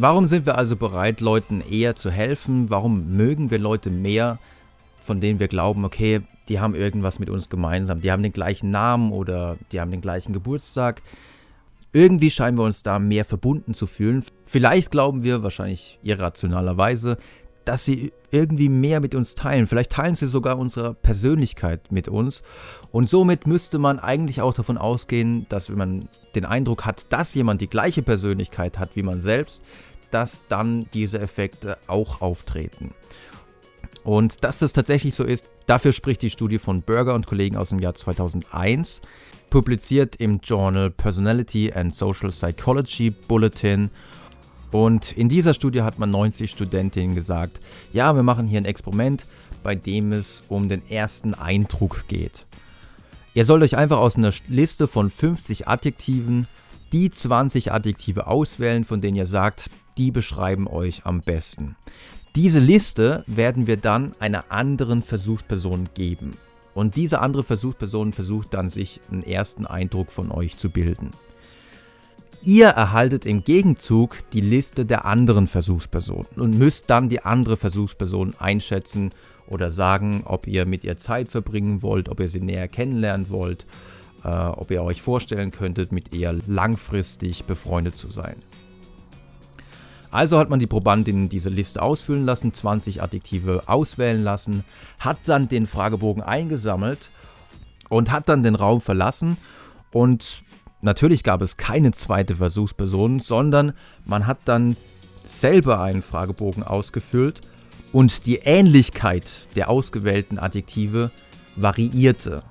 Warum sind wir also bereit, Leuten eher zu helfen? Warum mögen wir Leute mehr, von denen wir glauben, okay, die haben irgendwas mit uns gemeinsam, die haben den gleichen Namen oder die haben den gleichen Geburtstag? Irgendwie scheinen wir uns da mehr verbunden zu fühlen. Vielleicht glauben wir, wahrscheinlich irrationalerweise, dass sie irgendwie mehr mit uns teilen. Vielleicht teilen sie sogar unsere Persönlichkeit mit uns. Und somit müsste man eigentlich auch davon ausgehen, dass wenn man den Eindruck hat, dass jemand die gleiche Persönlichkeit hat wie man selbst, dass dann diese Effekte auch auftreten. Und dass das tatsächlich so ist, dafür spricht die Studie von Berger und Kollegen aus dem Jahr 2001, publiziert im Journal Personality and Social Psychology Bulletin und in dieser Studie hat man 90 Studentinnen gesagt, ja, wir machen hier ein Experiment, bei dem es um den ersten Eindruck geht. Ihr sollt euch einfach aus einer Liste von 50 Adjektiven die 20 Adjektive auswählen, von denen ihr sagt, die beschreiben euch am besten. Diese Liste werden wir dann einer anderen Versuchsperson geben. Und diese andere Versuchsperson versucht dann, sich einen ersten Eindruck von euch zu bilden. Ihr erhaltet im Gegenzug die Liste der anderen Versuchspersonen und müsst dann die andere Versuchsperson einschätzen oder sagen, ob ihr mit ihr Zeit verbringen wollt, ob ihr sie näher kennenlernen wollt, äh, ob ihr euch vorstellen könntet, mit ihr langfristig befreundet zu sein. Also hat man die Probandin diese Liste ausfüllen lassen, 20 Adjektive auswählen lassen, hat dann den Fragebogen eingesammelt und hat dann den Raum verlassen und Natürlich gab es keine zweite Versuchsperson, sondern man hat dann selber einen Fragebogen ausgefüllt und die Ähnlichkeit der ausgewählten Adjektive variierte.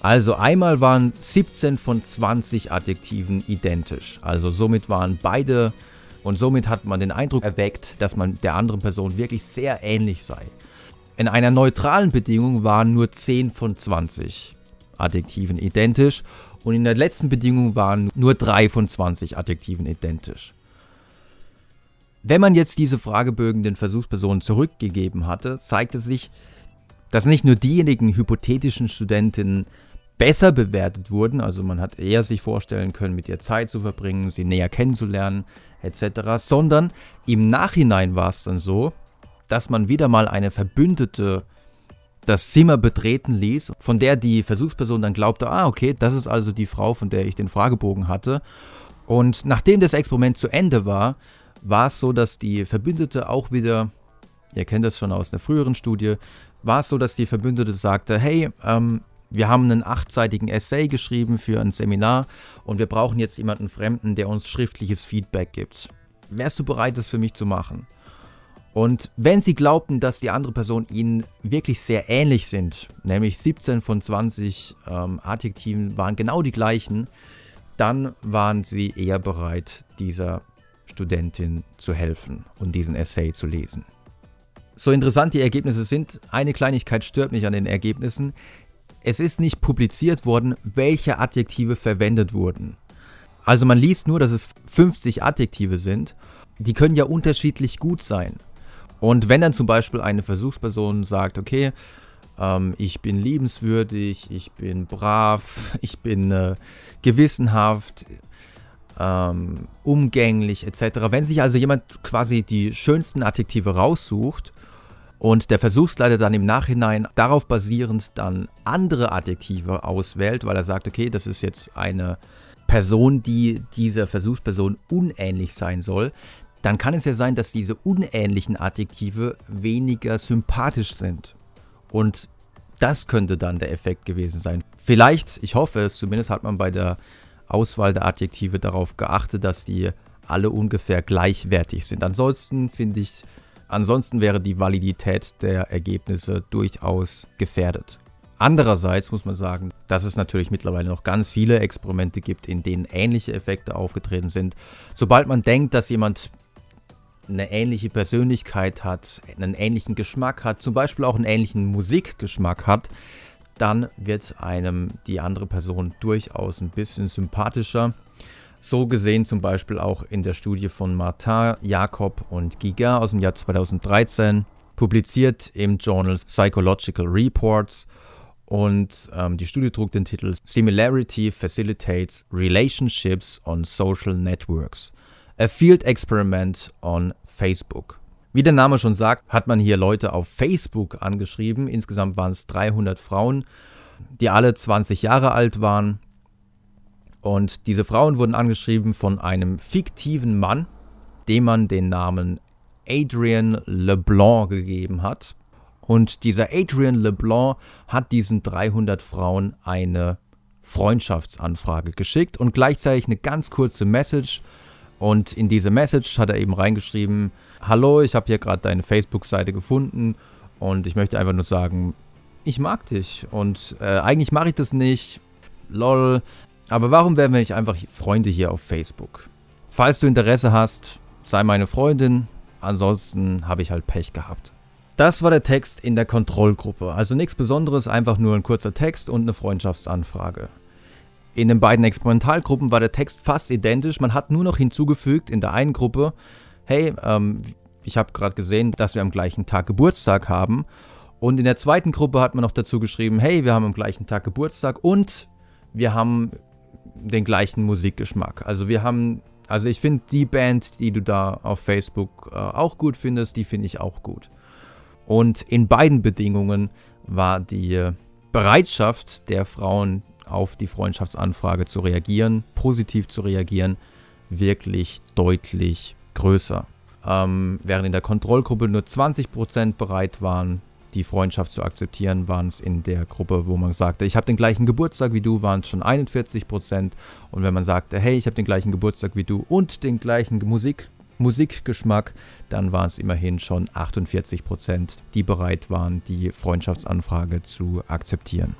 Also einmal waren 17 von 20 Adjektiven identisch. Also somit waren beide und somit hat man den Eindruck erweckt, dass man der anderen Person wirklich sehr ähnlich sei. In einer neutralen Bedingung waren nur 10 von 20 Adjektiven identisch und in der letzten Bedingung waren nur drei von 20 Adjektiven identisch. Wenn man jetzt diese Fragebögen den Versuchspersonen zurückgegeben hatte, zeigte sich, dass nicht nur diejenigen hypothetischen Studentinnen besser bewertet wurden, also man hat eher sich vorstellen können, mit ihr Zeit zu verbringen, sie näher kennenzulernen, etc., sondern im Nachhinein war es dann so, dass man wieder mal eine verbündete das Zimmer betreten ließ, von der die Versuchsperson dann glaubte, ah, okay, das ist also die Frau, von der ich den Fragebogen hatte. Und nachdem das Experiment zu Ende war, war es so, dass die Verbündete auch wieder, ihr kennt das schon aus einer früheren Studie, war es so, dass die Verbündete sagte, hey, ähm, wir haben einen achtseitigen Essay geschrieben für ein Seminar und wir brauchen jetzt jemanden Fremden, der uns schriftliches Feedback gibt. Wärst du bereit, das für mich zu machen? Und wenn sie glaubten, dass die andere Person ihnen wirklich sehr ähnlich sind, nämlich 17 von 20 ähm, Adjektiven waren genau die gleichen, dann waren sie eher bereit, dieser Studentin zu helfen und diesen Essay zu lesen. So interessant die Ergebnisse sind, eine Kleinigkeit stört mich an den Ergebnissen. Es ist nicht publiziert worden, welche Adjektive verwendet wurden. Also man liest nur, dass es 50 Adjektive sind. Die können ja unterschiedlich gut sein. Und wenn dann zum Beispiel eine Versuchsperson sagt, okay, ähm, ich bin liebenswürdig, ich bin brav, ich bin äh, gewissenhaft, ähm, umgänglich etc. Wenn sich also jemand quasi die schönsten Adjektive raussucht und der Versuchsleiter dann im Nachhinein darauf basierend dann andere Adjektive auswählt, weil er sagt, okay, das ist jetzt eine Person, die dieser Versuchsperson unähnlich sein soll, dann kann es ja sein, dass diese unähnlichen Adjektive weniger sympathisch sind. Und das könnte dann der Effekt gewesen sein. Vielleicht, ich hoffe es, zumindest hat man bei der Auswahl der Adjektive darauf geachtet, dass die alle ungefähr gleichwertig sind. Ansonsten finde ich, ansonsten wäre die Validität der Ergebnisse durchaus gefährdet. Andererseits muss man sagen, dass es natürlich mittlerweile noch ganz viele Experimente gibt, in denen ähnliche Effekte aufgetreten sind. Sobald man denkt, dass jemand eine ähnliche Persönlichkeit hat, einen ähnlichen Geschmack hat, zum Beispiel auch einen ähnlichen Musikgeschmack hat, dann wird einem die andere Person durchaus ein bisschen sympathischer. So gesehen zum Beispiel auch in der Studie von Martin, Jakob und Giga aus dem Jahr 2013, publiziert im Journal Psychological Reports. Und ähm, die Studie trug den Titel Similarity Facilitates Relationships on Social Networks. A Field Experiment on Facebook. Wie der Name schon sagt, hat man hier Leute auf Facebook angeschrieben. Insgesamt waren es 300 Frauen, die alle 20 Jahre alt waren. Und diese Frauen wurden angeschrieben von einem fiktiven Mann, dem man den Namen Adrian LeBlanc gegeben hat. Und dieser Adrian LeBlanc hat diesen 300 Frauen eine Freundschaftsanfrage geschickt und gleichzeitig eine ganz kurze Message. Und in diese Message hat er eben reingeschrieben, hallo, ich habe hier gerade deine Facebook-Seite gefunden und ich möchte einfach nur sagen, ich mag dich und äh, eigentlich mache ich das nicht, lol, aber warum werden wir nicht einfach Freunde hier auf Facebook? Falls du Interesse hast, sei meine Freundin, ansonsten habe ich halt Pech gehabt. Das war der Text in der Kontrollgruppe. Also nichts Besonderes, einfach nur ein kurzer Text und eine Freundschaftsanfrage. In den beiden Experimentalgruppen war der Text fast identisch. Man hat nur noch hinzugefügt in der einen Gruppe, hey, ähm, ich habe gerade gesehen, dass wir am gleichen Tag Geburtstag haben. Und in der zweiten Gruppe hat man noch dazu geschrieben, hey, wir haben am gleichen Tag Geburtstag und wir haben den gleichen Musikgeschmack. Also wir haben, also ich finde die Band, die du da auf Facebook äh, auch gut findest, die finde ich auch gut. Und in beiden Bedingungen war die Bereitschaft der Frauen auf die Freundschaftsanfrage zu reagieren, positiv zu reagieren, wirklich deutlich größer. Ähm, während in der Kontrollgruppe nur 20% bereit waren, die Freundschaft zu akzeptieren, waren es in der Gruppe, wo man sagte, ich habe den gleichen Geburtstag wie du, waren es schon 41% Und wenn man sagte, hey, ich habe den gleichen Geburtstag wie du und den gleichen Musik, Musikgeschmack, dann waren es immerhin schon 48 Prozent, die bereit waren, die Freundschaftsanfrage zu akzeptieren.